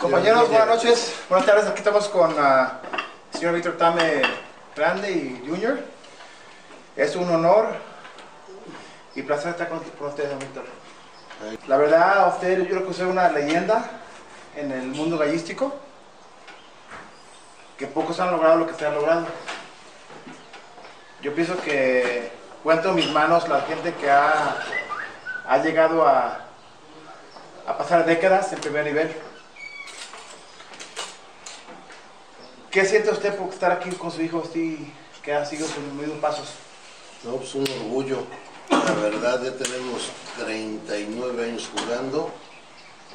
Compañeros, buenas noches. Buenas tardes. Aquí estamos con ah, el señor Víctor Tame Grande y Junior. Es un honor y placer estar con, con ustedes, don Víctor. La verdad, usted, yo creo que usted es una leyenda en el mundo gallístico. Que pocos han logrado lo que usted ha logrado. Yo pienso que cuento en mis manos la gente que ha, ha llegado a, a pasar décadas en primer nivel. ¿Qué siente usted por estar aquí con su hijo así, que ha seguido sus mismos pasos? No, pues un orgullo. La verdad, ya tenemos 39 años jugando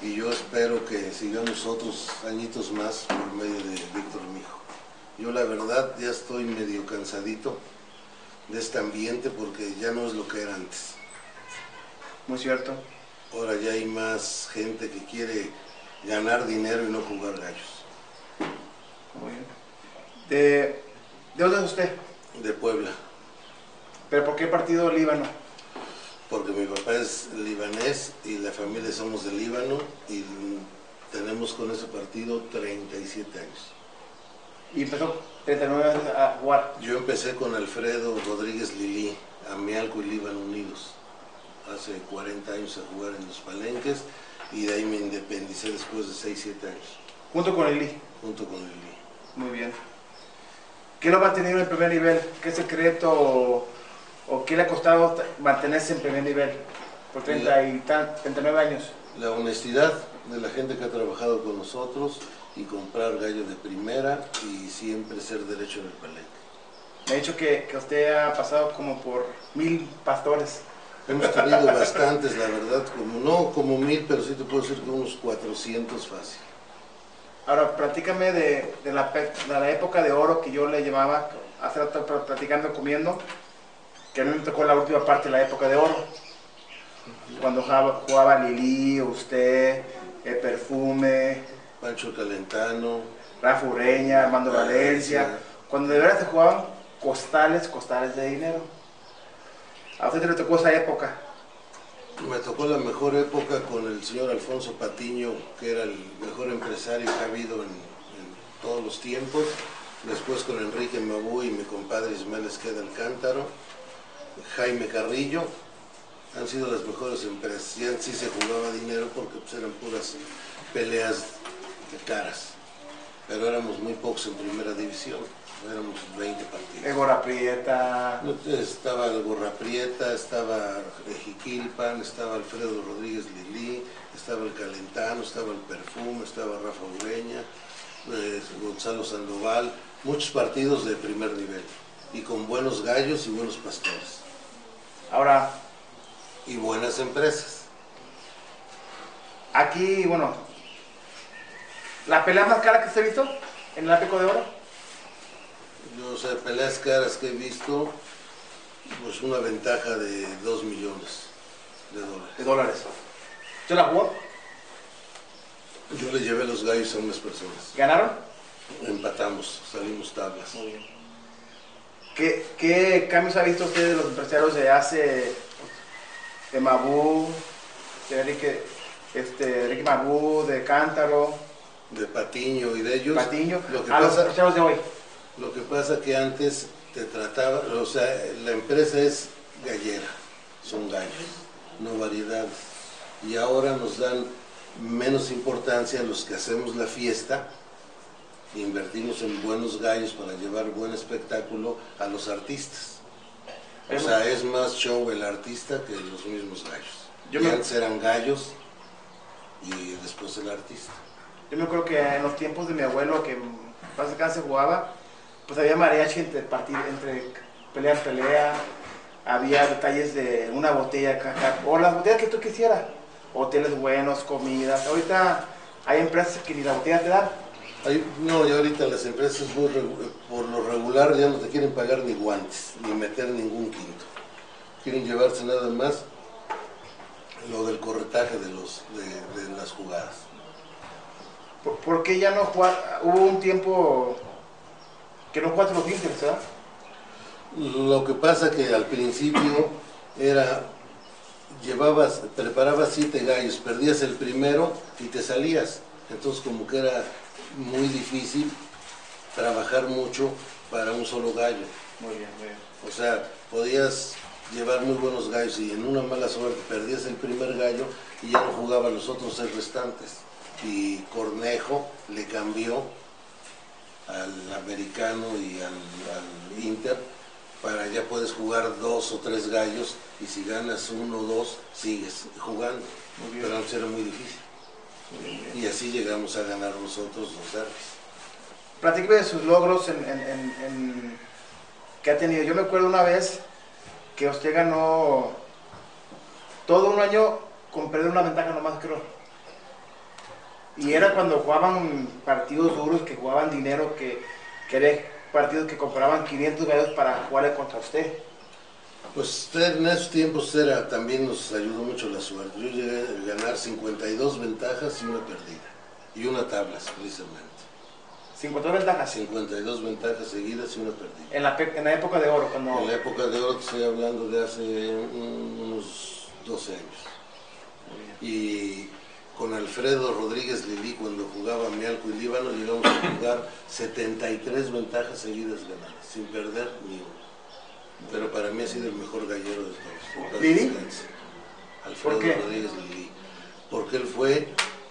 y yo espero que sigamos otros añitos más por medio de Víctor, mi hijo. Yo la verdad ya estoy medio cansadito de este ambiente porque ya no es lo que era antes. Muy cierto. Ahora ya hay más gente que quiere ganar dinero y no jugar gallos. Muy bien. ¿De, ¿De dónde es usted? De Puebla, ¿Pero por qué partido Líbano? porque mi papá es libanés y la familia somos de Líbano y tenemos con ese partido 37 años. Y empezó 39 años a jugar. Yo empecé con Alfredo Rodríguez Lili, Amialco y Líbano Unidos, hace 40 años a jugar en los palenques y de ahí me independicé después de 6, 7 años, Junto con Eli. junto con Lili. Muy bien. ¿Qué lo ha mantenido en el primer nivel? ¿Qué secreto o, o qué le ha costado mantenerse en primer nivel por 30 y tan- 39 años? La honestidad de la gente que ha trabajado con nosotros y comprar gallo de primera y siempre ser derecho en el palenque. Me ha dicho que, que usted ha pasado como por mil pastores. Hemos tenido bastantes, la verdad, como no como mil, pero sí te puedo decir que unos 400 fácil. Ahora, platícame de, de la, de la época de oro que yo le llamaba, hace rato pl- platicando, comiendo, que a mí me tocó la última parte de la época de oro. Cuando jugaba, jugaba Lili, usted, el perfume, Pancho Calentano, Rafa Ureña, Armando Valencia, cuando de verdad se jugaban costales, costales de dinero. A usted le tocó esa época. Me tocó la mejor época con el señor Alfonso Patiño, que era el mejor empresario que ha habido en, todos los tiempos. Después con Enrique Mabú y mi compadre Ismael Esqueda Alcántaro, Jaime Carrillo. Han sido las mejores empresas. Ya sí se jugaba dinero porque pues, eran puras peleas de caras. Pero éramos muy pocos en primera división. Éramos 20 partidos. Egora Prieta, Estaba el Gorra Prieta, estaba Jiquilpan, estaba Alfredo Rodríguez Lili, estaba el Calentano, estaba el Perfume, estaba Rafa Ureña, eh, Gonzalo Sandoval, muchos partidos de primer nivel y con buenos gallos y buenos pastores ahora y buenas empresas. aquí, bueno, la pelea más cara que se ha visto en el Ápico de Oro. Yo, o sea, peleas caras que he visto, pues una ventaja de 2 millones de dólares. de dólares. ¿Usted la jugó? Yo le llevé los gallos a unas personas. ¿Ganaron? Empatamos, salimos tablas. Muy bien. ¿Qué, qué cambios ha visto usted de los empresarios de hace, de Mabú, de Enrique, este, Mabú, de Cántaro, de Patiño y de ellos. Patiño, Lo que, a los empresarios de hoy? Lo que pasa que antes te trataba, o sea, la empresa es gallera, son gallos, no variedades. Y ahora nos dan menos importancia a los que hacemos la fiesta, invertimos en buenos gallos para llevar buen espectáculo a los artistas. O sea, es más show el artista que los mismos gallos. Yo y antes eran gallos y después el artista. Yo me acuerdo que en los tiempos de mi abuelo, que básicamente se jugaba, pues había mariachi entre, partir, entre pelea en pelea, había detalles de una botella, caca, o las botellas que tú quisieras, hoteles buenos, comidas. Ahorita hay empresas que ni la botella te dan. No, y ahorita las empresas muy por lo regular ya no te quieren pagar ni guantes, ni meter ningún quinto. Quieren llevarse nada más lo del corretaje de, los, de, de las jugadas. ¿Por, por qué ya no jugar? Hubo un tiempo que los Inters, ¿verdad? Lo que pasa que al principio era, llevabas, preparabas siete gallos, perdías el primero y te salías. Entonces como que era muy difícil trabajar mucho para un solo gallo. Muy bien, muy bien. O sea, podías llevar muy buenos gallos y en una mala suerte perdías el primer gallo y ya no jugaban los otros seis restantes. Y Cornejo le cambió al americano y al, al Inter para ya puedes jugar dos o tres gallos y si ganas uno o dos sigues jugando. Pero antes era muy difícil. Muy. Y así llegamos a ganar nosotros los derbis. Platíqueme de sus logros en- en- que ha tenido. Yo me acuerdo una vez que usted ganó todo un año con perder una ventaja nomás, creo. Y era cuando jugaban partidos duros, que jugaban dinero, que, que partidos que compraban 500 gallos para jugar contra usted. Pues en esos tiempos era, también nos ayudó mucho la suerte. Yo llegué a ganar 52 ventajas y una perdida. Y una tablas, precisamente. 52 ventajas. 52 ventajas seguidas y una perdida. En la, en la época de oro, cuando... En la época de oro te estoy hablando de hace un- unos 12 años. Y con Alfredo Rodríguez Lili, cuando jugaba Mialco y Líbano, llegamos a jugar 73 ventajas seguidas ganadas, sin perder ni una. Pero para mí ha sido el mejor gallero de todos. ¿Lili? Alfredo ¿Por qué? Rodríguez Lili. Porque él fue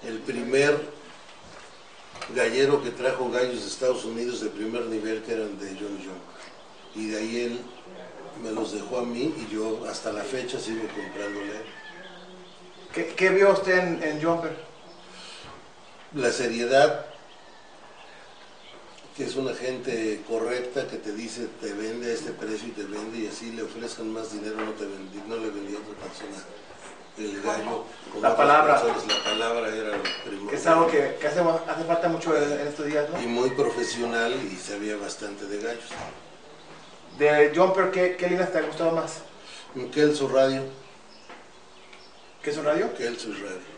el primer gallero que trajo gallos de Estados Unidos de primer nivel que eran de John Young. Y de ahí él me los dejó a mí y yo hasta la fecha sigo comprándole. ¿Qué, qué vio usted en, en Jumper? La seriedad, que es una gente correcta que te dice te vende a este precio y te vende y así le ofrezcan más dinero, no, te vendí, no le vendí a otra persona el gallo. con La palabra. la palabra era lo. Que es algo que, que hace, hace falta mucho en, en estos días, ¿no? Y muy profesional y sabía bastante de gallos. De Jumper, ¿qué, qué líneas te ha gustado más? Kelso Radio, ¿Qué es un radio? Kelso Radio.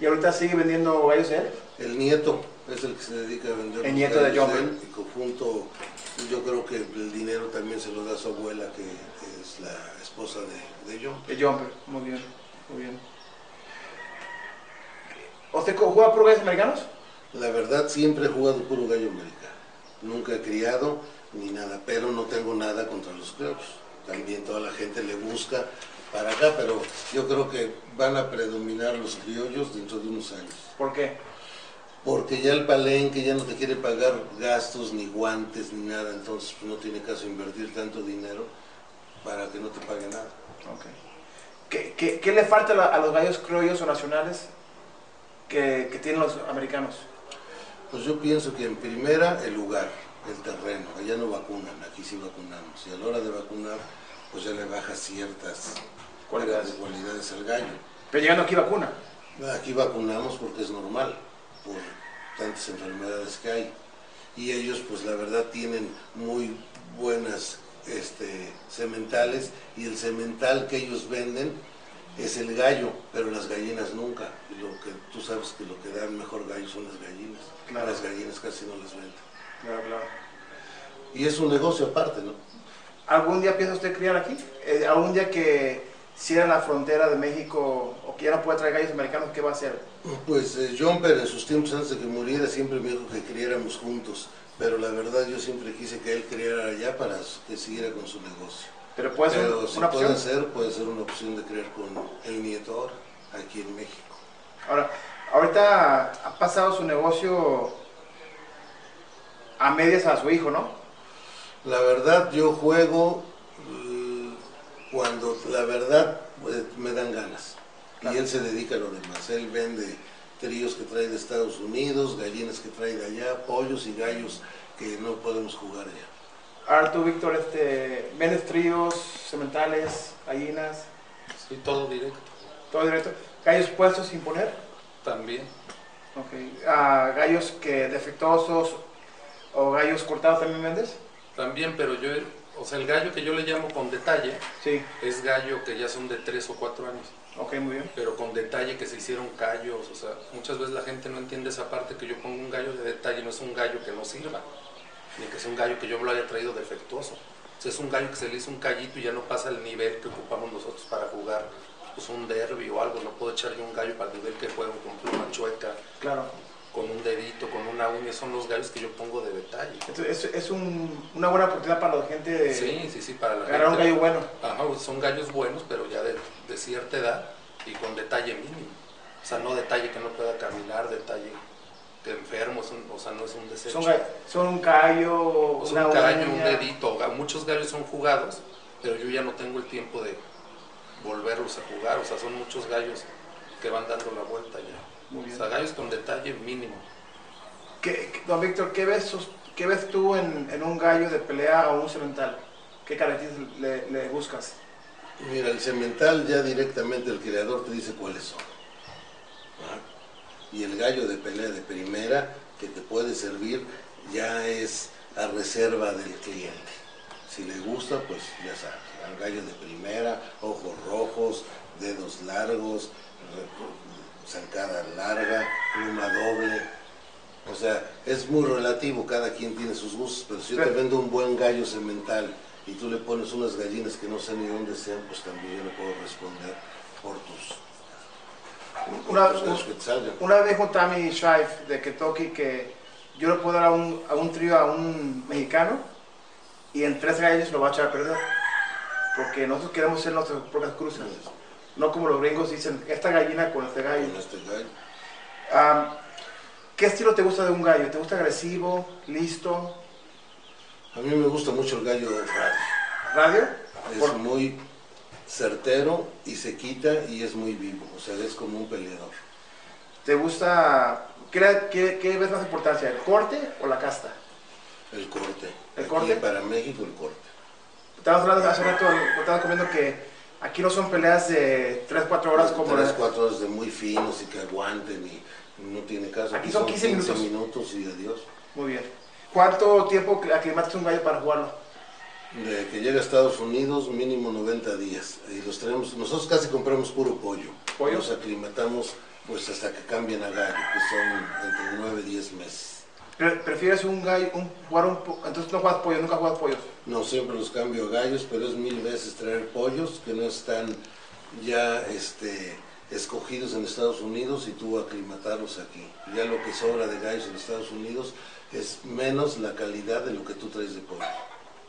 ¿Y ahorita sigue vendiendo gallos él? El nieto es el que se dedica a vender. El nieto de John él, Y conjunto, yo creo que el dinero también se lo da a su abuela, que es la esposa de, de John. De Jumper, muy bien, muy bien. ¿Usted juega por gallos americanos? La verdad, siempre he jugado puro gallo americano. Nunca he criado ni nada, pero no tengo nada contra los criollos. También toda la gente le busca para acá, pero yo creo que van a predominar los criollos dentro de unos años. ¿Por qué? Porque ya el palenque ya no te quiere pagar gastos, ni guantes, ni nada, entonces pues, no tiene caso invertir tanto dinero para que no te pague nada. Ok. ¿Qué, qué, qué le falta a los gallos criollos o nacionales que, que tienen los americanos? Pues yo pienso que en primera el lugar, el terreno, allá no vacunan, aquí sí vacunamos. Y a la hora de vacunar, pues ya le baja ciertas Cualidades. cualidades al gallo. Pero llegando aquí vacuna. Aquí vacunamos porque es normal, por tantas enfermedades que hay. Y ellos, pues la verdad, tienen muy buenas este, sementales y el semental que ellos venden es el gallo, pero las gallinas nunca. Lo que tú sabes que lo que dan mejor gallo son las gallinas. Claro. Las gallinas casi no las venden. Claro, claro. Y es un negocio aparte, ¿no? ¿Algún día piensa usted criar aquí? Eh, ¿Algún día que cierre la frontera de México o que ya no pueda traer gallos americanos, qué va a hacer? Pues eh, Jumper en sus tiempos antes de que muriera siempre me dijo que criáramos juntos, pero la verdad yo siempre quise que él criara allá para que siguiera con su negocio. Pero puede ser pero si una puede opción. ser, puede ser una opción de criar con el nieto ahora, aquí en México. Ahora, ahorita ha pasado su negocio a medias a su hijo, ¿no? La verdad yo juego cuando la verdad eh, me dan ganas. Claro. Y él se dedica a lo demás. Él vende tríos que trae de Estados Unidos, gallinas que trae de allá, pollos y gallos que no podemos jugar allá. Ahora tú, Víctor, este, vendes tríos, sementales, gallinas, Sí, todo directo. todo directo. Gallos puestos sin poner. También. Ok. Ah, gallos que defectuosos o gallos cortados también vendes. También, pero yo, o sea, el gallo que yo le llamo con detalle Sí. es gallo que ya son de 3 o 4 años, Ok, muy bien. pero con detalle que se hicieron callos, o sea, muchas veces la gente no entiende esa parte que yo pongo un gallo de detalle, no es un gallo que no sirva, ni que es un gallo que yo lo haya traído defectuoso. O sea, es un gallo que se le hizo un callito y ya no pasa el nivel que ocupamos nosotros para jugar pues un derby o algo, no puedo echar yo un gallo para el nivel que juego con pluma chueca. Claro. Con un dedito, con una uña, son los gallos que yo pongo de detalle. Entonces, es, es un- una buena oportunidad para la gente de Sí, sí, sí, para la un gente. gallo bueno. Ajá, son gallos buenos, pero ya de, de cierta edad y con detalle mínimo. O sea, no detalle que no pueda caminar, detalle que enfermo, es un- o sea, no es un desecho. Son, son un gallo, O sea, una un gallo, un dedito. Muchos gallos son jugados, pero yo ya no tengo el tiempo de volverlos a jugar. O sea, son muchos gallos que van dando la vuelta ya. Muy O bien. sea, gallos con detalle mínimo. ¿Qué- qué- don Víctor, ¿qué ves, qué ves tú en, en un gallo de pelea o un cemental? ¿Qué características le, le buscas? Mira, el cemental ya directamente el creador te dice cuáles son. ¿ah? Y el gallo de pelea de primera que te puede servir ya es a reserva del cliente. Si le gusta, pues ya sabes, un gallo de primera, ojos rojos, dedos largos, zancada larga, pluma doble. O sea, es muy relativo, cada quien tiene sus gustos, pero si yo te vendo un buen gallo semental y tú le pones unas gallinas que no sé ni dónde sean, pues también yo le puedo responder por tus, Una, una vez dijo Tammy Scheif de Kentucky que yo le puedo dar a un, a un trío a un mexicano y en tres gallos lo va a echar a perder. Porque nosotros queremos ser nuestras propias cruzas. No como los gringos dicen, esta gallina con este gallo. Con este gallo. ¿Qué estilo te gusta de un gallo? ¿Te gusta agresivo, listo, A mí me gusta mucho el gallo radio. radio? Es Por- muy certero y se quita y es muy vivo. O sea, es como un peleador. ¿Te gusta, qué, qué, qué ves más importancia, el corte o la casta? El corte. ¿El Aquí corte? para México el corte. Estabas hablando hace rato, estabas comiendo que aquí no son peleas de 3, 4 horas como Tres, la- cuatro horas de muy finos y que aguanten y no tiene caso. Aquí son 15 minutos. minutos y adiós. Muy bien. ¿Cuánto tiempo aclimatas un gallo para jugarlo? De que llega a Estados Unidos, mínimo 90 días. Y los traemos, nosotros casi compramos puro pollo. ¿Pollo? Nos aclimatamos pues hasta que cambien a gallo, que son entre 9 y 10 meses. Pre- ¿Prefieres un gallo, un, jugar un entonces no juegas pollo, nunca juegas pollos? No siempre los cambio a gallos, pero es mil veces traer pollos que no están ya este, escogidos en Estados Unidos y tú aclimatarlos aquí. Ya lo que sobra de gallos en Estados Unidos es menos la calidad de lo que tú traes de pollo.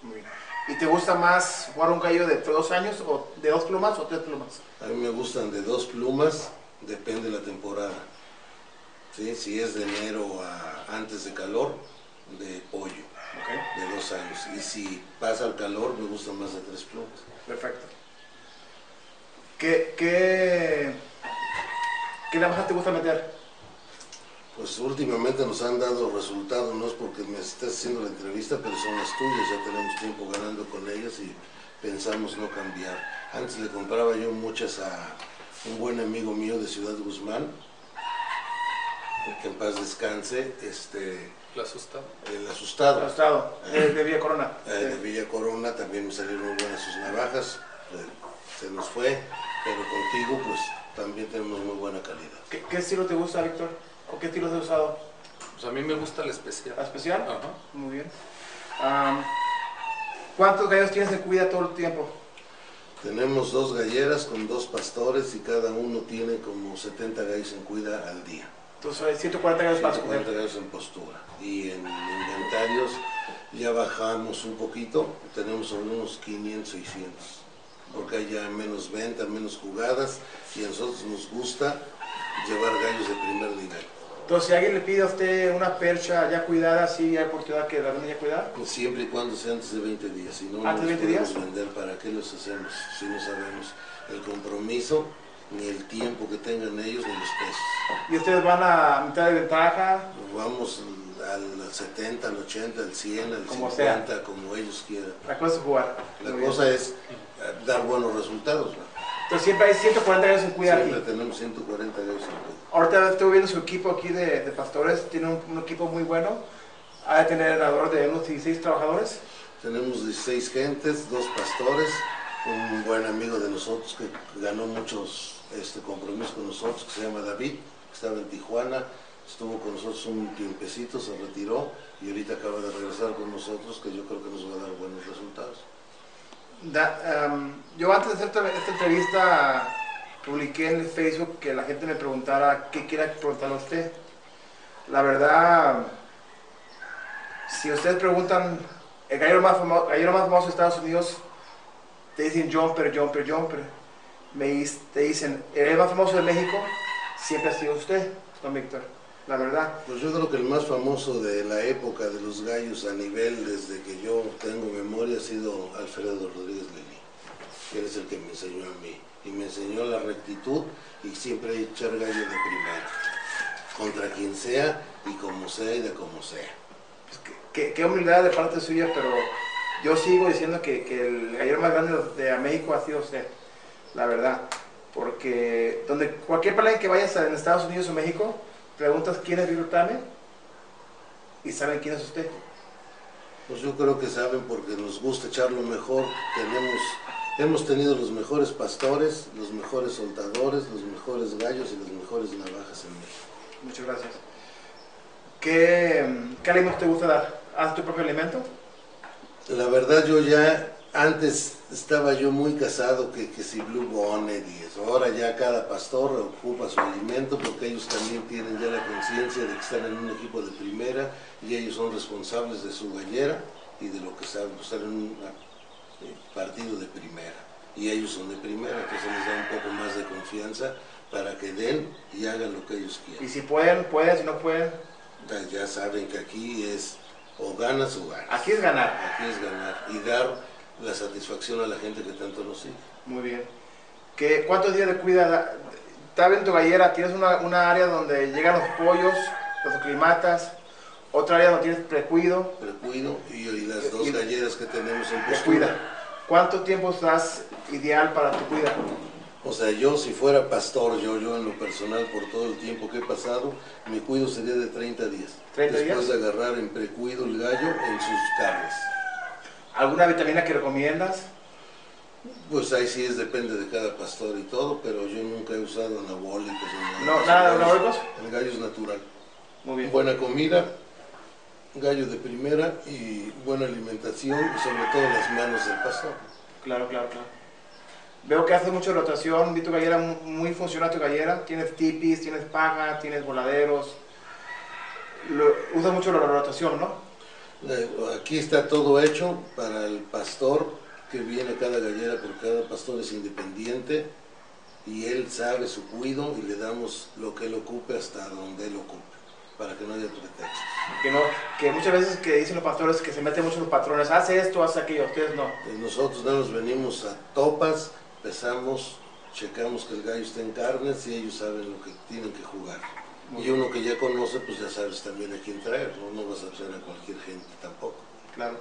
Muy bien. ¿Y te gusta más jugar un gallo de dos años o de dos plumas o tres plumas? A mí me gustan de dos plumas, depende de la temporada. ¿Sí? Si es de enero a antes de calor, de pollo, de dos años. Y si pasa el calor, me gustan más de tres plumas. Perfecto. ¿Qué, qué, qué navaja te gusta meter? Pues últimamente nos han dado resultados, no es porque me estés haciendo la entrevista, pero son las tuyas, ya tenemos tiempo ganando con ellas y pensamos no cambiar. Antes le compraba yo muchas a un buen amigo mío de Ciudad Guzmán, que en paz descanse, este, La asusta. el asustado. Estado, de, de Villa Corona. Eh, de Villa Corona también me salieron muy buenas sus navajas, eh, se nos fue, pero contigo pues también tenemos muy buena calidad. ¿Qué, qué estilo te gusta, Víctor? ¿O qué estilo has usado? Pues a mí me gusta el especial. ¿La especial? Ajá. Muy bien. ¿Cuántos gallos tienes en cuida todo el tiempo? Tenemos dos galleras con dos pastores y cada uno tiene como 70 gallos en cuida al día. Entonces hay 140 gallos para 140 escoger. gallos en postura. Y en inventarios ya bajamos un poquito, tenemos sobre unos 500, 600. Porque hay ya menos venta, menos jugadas y a nosotros nos gusta llevar gallos de primer nivel. Entonces, si alguien le pide a usted una percha ya cuidada, sí hay oportunidad que la ya cuidada. Pues siempre y cuando sea antes de 20 días, si no, ¿Antes los de 20 días? podemos vender, ¿para qué los hacemos? Si no sabemos el compromiso, ni el tiempo que tengan ellos, ni los pesos. Y ustedes van a mitad de ventaja. Nos vamos al 70, al 80, al 100, al Como 50, como ellos quieran. La cosa es jugar. La Muy bien. cosa es eh, dar buenos resultados. ¿no? Entonces, siempre hay 140 gallos en cuida Siempre aquí. tenemos 140 gallos en cuida. Ahorita estoy viendo su equipo aquí de, de pastores. Tiene un, un equipo muy bueno. Ha de tener alrededor de unos 16 trabajadores. Tenemos 16 gentes, dos pastores, un buen amigo de nosotros que ganó muchos este, compromisos con nosotros, que se llama David, que estaba en Tijuana, estuvo con nosotros un tiempecito, se retiró y ahorita acaba de regresar con nosotros, que yo creo que nos va a dar buenos resultados. Yo antes de hacer esta, entrevista publiqué en Facebook que la gente me preguntara qué quiera preguntarle a usted. La verdad, si ustedes preguntan, el gallero más famoso, gallero más famoso de Estados Unidos, te dicen jumper, jumper, jumper. Me, te dicen, el más famoso de México siempre ha sido usted, don Víctor. La verdad. Pues yo creo que el más famoso de la época de los gallos a nivel desde que yo tengo memoria ha sido Alfredo Rodríguez Lili, que es el que me enseñó a mí. Y me enseñó la rectitud y siempre echar gallo de primera. Contra quien sea y como sea y de como sea. Pues, qué- qué, qué humildad de parte suya, pero yo sigo diciendo que, que el gallero más grande de México ha sido usted, la verdad. Porque donde cualquier palenque que vayas en Estados Unidos o México, preguntas quién es Tame y saben quién es usted. Pues yo creo que saben porque nos gusta echar lo mejor. Tenemos, hemos tenido los mejores pastores, los mejores soltadores, los mejores gallos y las mejores navajas en México. Muchas gracias. ¿Qué, qué te gusta dar? ¿Haces tu propio alimento? La verdad yo ya antes estaba yo muy casado que, que si Blue Bonnet y eso. Ahora ya cada pastor ocupa su alimento porque ellos también tienen ya la conciencia de que están en un equipo de primera y ellos son responsables de su gallera y de lo que saben, pues, están en un eh, partido de primera. Y ellos son de primera, entonces les da un poco más de confianza para que den y hagan lo que ellos Y quieran. si pueden, pueden, si no pueden, Ya- Ya saben que aquí es o ganas o ganas. aquí es ganar. Aquí es ganar y dar la satisfacción a la gente que tanto nos sigue. Muy bien. ¿Qué, ¿Cuántos días de cuida? Está en tu gallera, tienes una, una área donde llegan los pollos, los aclimatas, otra área donde tienes precuido, Precuido y, y las dos Y- galleras que tenemos en te postura. cuida. ¿Cuánto tiempo das ideal para tu cuida? O sea, yo si fuera pastor, yo, yo en lo personal, por todo el tiempo que he pasado, mi cuido sería de 30 días. 30 Después días. de agarrar en precuido el gallo en sus carnes. ¿Alguna vitamina que recomiendas? Pues ahí sí es, depende de cada pastor y todo, pero yo nunca he usado anabólicos. No, nada de anabólicos. El gallo es natural. Muy bien. buena comida, gallo de primera y buena alimentación y sobre todo las manos del pastor. Claro, claro, claro. Veo que haces mucha rotación, vi tu gallera mu- muy funcional tu gallera. Tienes tipis, tienes paja, tienes voladeros. Lo- usas mucho la rotación, ¿no? Eh, Aquí está todo hecho para el pastor que viene cada gallera, porque cada pastor es independiente y él sabe su cuido y le damos lo que él ocupe hasta donde él ocupe, para que no haya pretextos. Que, no, que muchas veces que dicen los pastores que se meten mucho los patrones, hace esto, hace aquello, ustedes no. Eh, Nosotros nada más venimos a topas, pesamos, checamos que el gallo esté en carnes y ellos saben lo que tienen que jugar. Y uno que ya conoce, pues ya sabes también a quién traer, no, no vas a hacer a cualquier gente tampoco. Claro.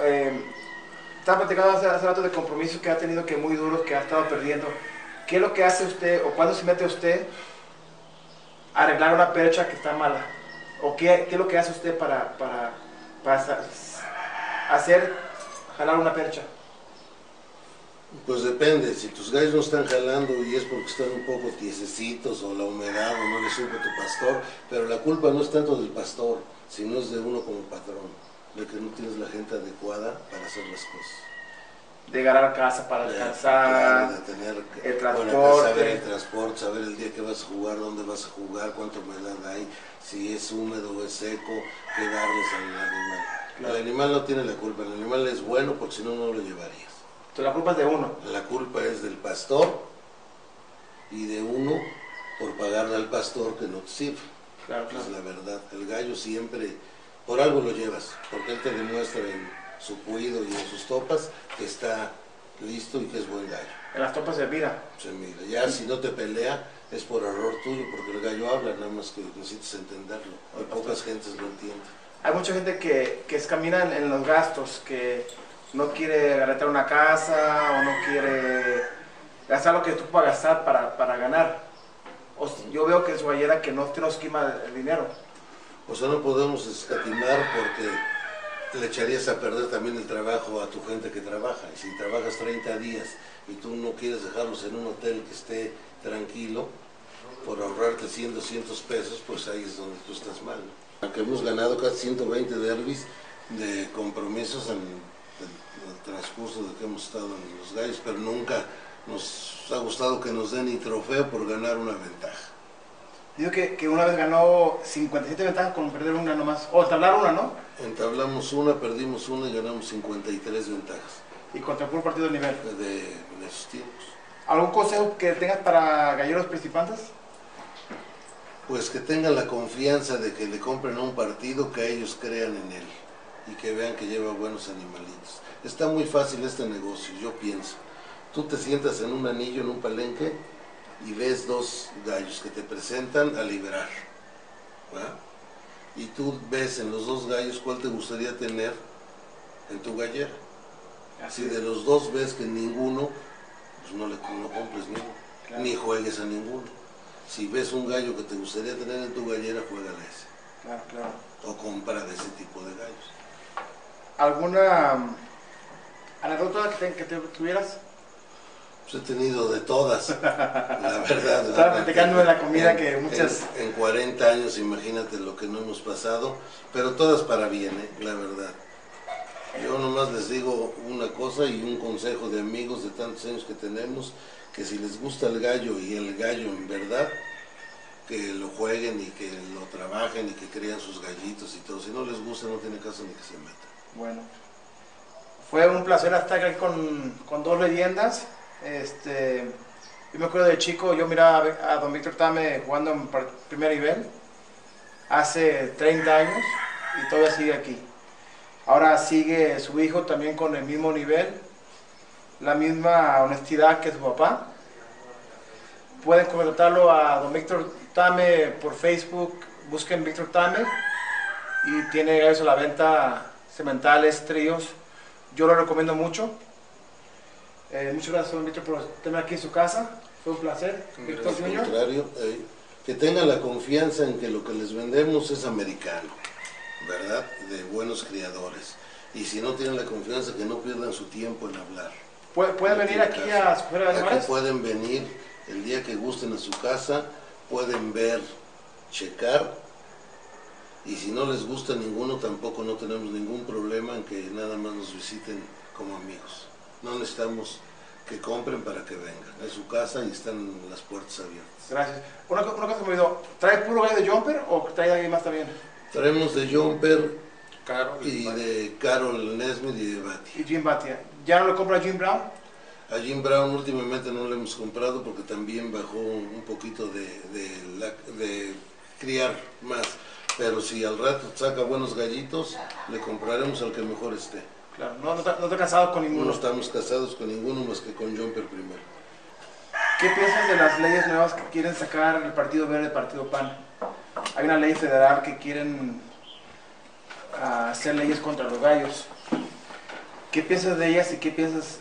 Eh, estaba platicando hace, hace rato de compromisos que ha tenido que muy duros, que ha estado perdiendo. ¿Qué es lo que hace usted o cuándo se mete usted a arreglar una percha que está mala? ¿O qué, qué es lo que hace usted para, para, para hacer jalar una percha? Pues depende, si tus gallos no están jalando y es porque están un poco tiesecitos o la humedad o no le supo tu pastor, pero la culpa no es tanto del pastor, sino es de uno como patrón, de que no tienes la gente adecuada para hacer las cosas. De ganar casa para De- claro, de tener el bueno, transporte. saber el transporte, saber el día que vas a jugar, dónde vas a jugar, cuánta humedad hay, si es húmedo o es seco, qué darles al animal. Claro. El animal no tiene la culpa, el animal es bueno porque si no, no lo llevarías. La culpa es de uno. La culpa es del pastor y de uno por pagarle al pastor que no te sirve. Claro, Es claro. la verdad. El gallo siempre, por algo lo llevas, porque él te demuestra en su cuido y en sus topas que está listo y que es buen gallo. En las topas se mira. Se mira. Ya si no te pelea es por error tuyo, porque el gallo habla, nada más que necesitas entenderlo. Y pocas gentes lo entienden. Hay mucha gente que, que camina en, en los gastos, que no quiere rentar una casa o no quiere gastar lo que tú puedas gastar para, para ganar. O yo veo que en su gallera que no te nos quema el dinero. O sea, no podemos escatimar porque le echarías a perder también el trabajo a tu gente que trabaja. Y si trabajas 30 días y tú no quieres dejarlos en un hotel que esté tranquilo, por ahorrarte 100, 200 pesos, pues ahí es donde tú estás mal. Aunque hemos ganado casi 120 derbis de compromisos en el, el transcurso de que hemos estado en los gallos, pero nunca nos ha gustado que nos den ni trofeo por ganar una ventaja. Digo que, que una vez ganó 57 ventajas con perder una nomás. O tablar una, ¿no? Entablamos una, perdimos una y ganamos 53 ventajas Y contra puro partido de nivel. de, en esos tiempos. ¿Algún consejo que tengas para galleros principantes? Pues que tengan la confianza de que le compren a un partido, que ellos crean en él y que vean que lleva buenos animalitos. Está muy fácil este negocio, yo pienso. Tú te sientas en un anillo, en un palenque, y ves dos gallos que te presentan a liberar. Y tú ves en los dos gallos cuál te gustaría tener en tu gallera. Si de los dos ves que ninguno, pues no le no compres ninguno, Claro. ni juegues a ninguno. Si ves un gallo que te gustaría tener en tu gallera, juega a ese. Claro, claro. O compra de ese tipo de gallos. ¿Alguna mm, anécdota que, te- tuvieras? Pues he tenido de todas, la verdad. Estaba la- platicando de la comida en- que muchas- En, en 40 años, imagínate lo que no hemos pasado, pero todas para bien, ¿eh? la verdad. Yo nomás les digo una cosa y un consejo de amigos de tantos años que tenemos, que si les gusta el gallo y el gallo en verdad, que lo jueguen y que lo trabajen y que crean sus gallitos y todo. Si no les gusta, no tiene caso ni que se metan. Bueno, fue un placer estar aquí con, con dos leyendas. Este, yo me acuerdo de chico, yo miraba a don Víctor Tame jugando en primer nivel hace 30 años y todavía sigue aquí. Ahora sigue su hijo también con el mismo nivel, la misma honestidad que su papá. Pueden contratarlo a don Víctor Tame por Facebook, busquen Víctor Tame y tiene eso a la venta sementales, tríos. Yo lo recomiendo mucho. Eh, muchas gracias, don Víctor, por tenerme aquí en su casa. Fue un placer. Víctor contrario, eh, que tengan la confianza en que lo que les vendemos es americano, ¿verdad? De buenos criadores. Y si no tienen la confianza, que no pierdan su tiempo en hablar. ¿Puede- ¿Pueden No venir aquí caso. a Aquí animales? pueden venir el día que gusten a su casa, pueden ver, checar. Y si no les gusta ninguno, tampoco no tenemos ningún problema en que nada más nos visiten como amigos. No necesitamos que compren para que vengan. Es su casa y están las puertas abiertas. Gracias. Una, una cosa que me olvidó. ¿Trae puro gallo de jumper o trae alguien más también? Traemos de Jumper Caro y de Carol Nesmith y de Bati. Y Jim Batia. ¿Ya no lo compra Jim Brown? A Jim Brown últimamente no lo hemos comprado porque también bajó un poquito de, de criar más. Pero si al rato saca buenos gallitos, le compraremos al que mejor esté. Claro, no, no, está, no está casado con No ninguno. estamos casados con ninguno más que con Jumper primero. ¿Qué piensas de las leyes nuevas que quieren sacar el Partido Verde y el Partido PAN? Hay una ley federal que quieren ah, hacer leyes contra los gallos. ¿Qué piensas de ellas y qué piensas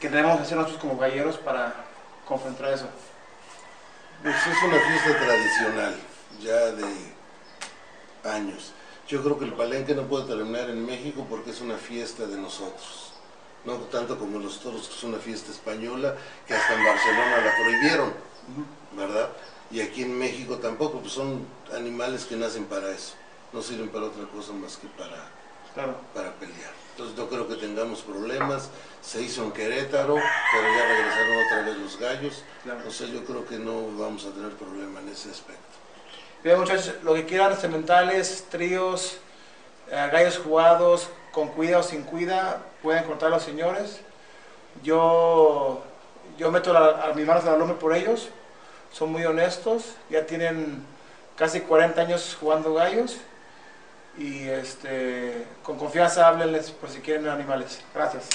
que debemos hacer nosotros como galleros para confrontar eso? Pues es una fiesta tradicional, ya de años. Yo creo que el palenque no puede terminar en México porque es una fiesta de nosotros. No tanto como los toros, que es una fiesta española, que hasta en Barcelona la prohibieron, ¿verdad? Y aquí en México tampoco, pues son animales que nacen para eso. No sirven para otra cosa más que para, Claro. para pelear. Entonces no creo que tengamos problemas. Se hizo en Querétaro, pero ya regresaron otra vez los gallos. Claro. O sea, yo creo que no vamos a tener problema en ese aspecto. Bien, muchachos, lo que quieran, sementales, tríos, eh, gallos jugados, con cuida o sin cuida, pueden cortar los señores. Yo, yo meto la- a mis manos al alumno por ellos, son muy honestos, ya tienen casi 40 años jugando gallos y este, con confianza háblenles por si quieren animales. Gracias.